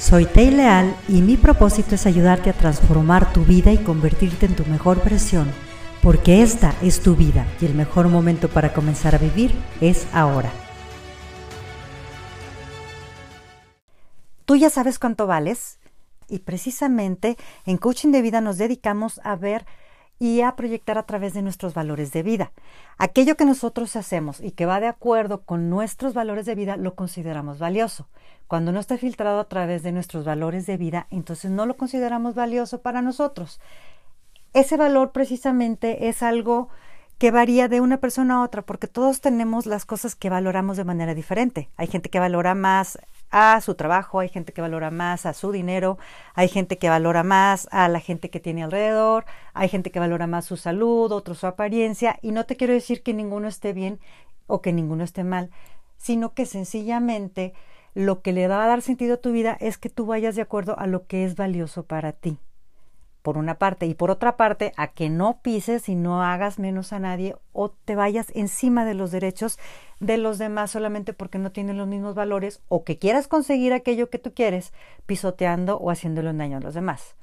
Soy Tei Leal y mi propósito es ayudarte a transformar tu vida y convertirte en tu mejor versión, porque esta es tu vida y el mejor momento para comenzar a vivir es ahora. Tú ya sabes cuánto vales y precisamente en coaching de vida nos dedicamos a ver y a proyectar a través de nuestros valores de vida. Aquello que nosotros hacemos y que va de acuerdo con nuestros valores de vida lo consideramos valioso. Cuando no está filtrado a través de nuestros valores de vida, entonces no lo consideramos valioso para nosotros. Ese valor precisamente es algo que varía de una persona a otra, porque todos tenemos las cosas que valoramos de manera diferente. Hay gente que valora más a su trabajo, hay gente que valora más a su dinero, hay gente que valora más a la gente que tiene alrededor, hay gente que valora más su salud, otro su apariencia, y no te quiero decir que ninguno esté bien o que ninguno esté mal, sino que sencillamente lo que le va a dar sentido a tu vida es que tú vayas de acuerdo a lo que es valioso para ti por una parte, y por otra parte, a que no pises y no hagas menos a nadie o te vayas encima de los derechos de los demás solamente porque no tienen los mismos valores o que quieras conseguir aquello que tú quieres pisoteando o haciéndole un daño a los demás.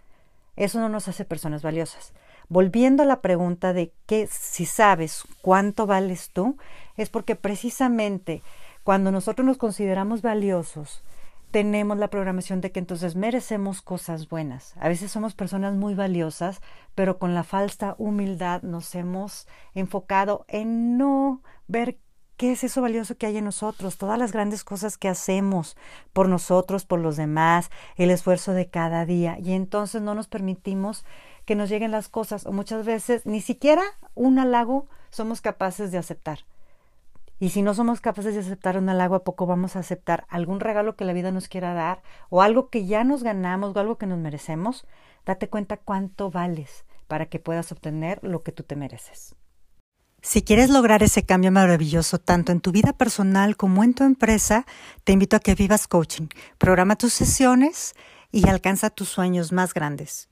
Eso no nos hace personas valiosas. Volviendo a la pregunta de que si sabes cuánto vales tú, es porque precisamente cuando nosotros nos consideramos valiosos, tenemos la programación de que entonces merecemos cosas buenas. A veces somos personas muy valiosas, pero con la falsa humildad nos hemos enfocado en no ver qué es eso valioso que hay en nosotros, todas las grandes cosas que hacemos por nosotros, por los demás, el esfuerzo de cada día. Y entonces no nos permitimos que nos lleguen las cosas o muchas veces ni siquiera un halago somos capaces de aceptar. Y si no somos capaces de aceptar un halago, ¿a poco vamos a aceptar algún regalo que la vida nos quiera dar o algo que ya nos ganamos o algo que nos merecemos? Date cuenta cuánto vales para que puedas obtener lo que tú te mereces. Si quieres lograr ese cambio maravilloso tanto en tu vida personal como en tu empresa, te invito a que vivas coaching. Programa tus sesiones y alcanza tus sueños más grandes.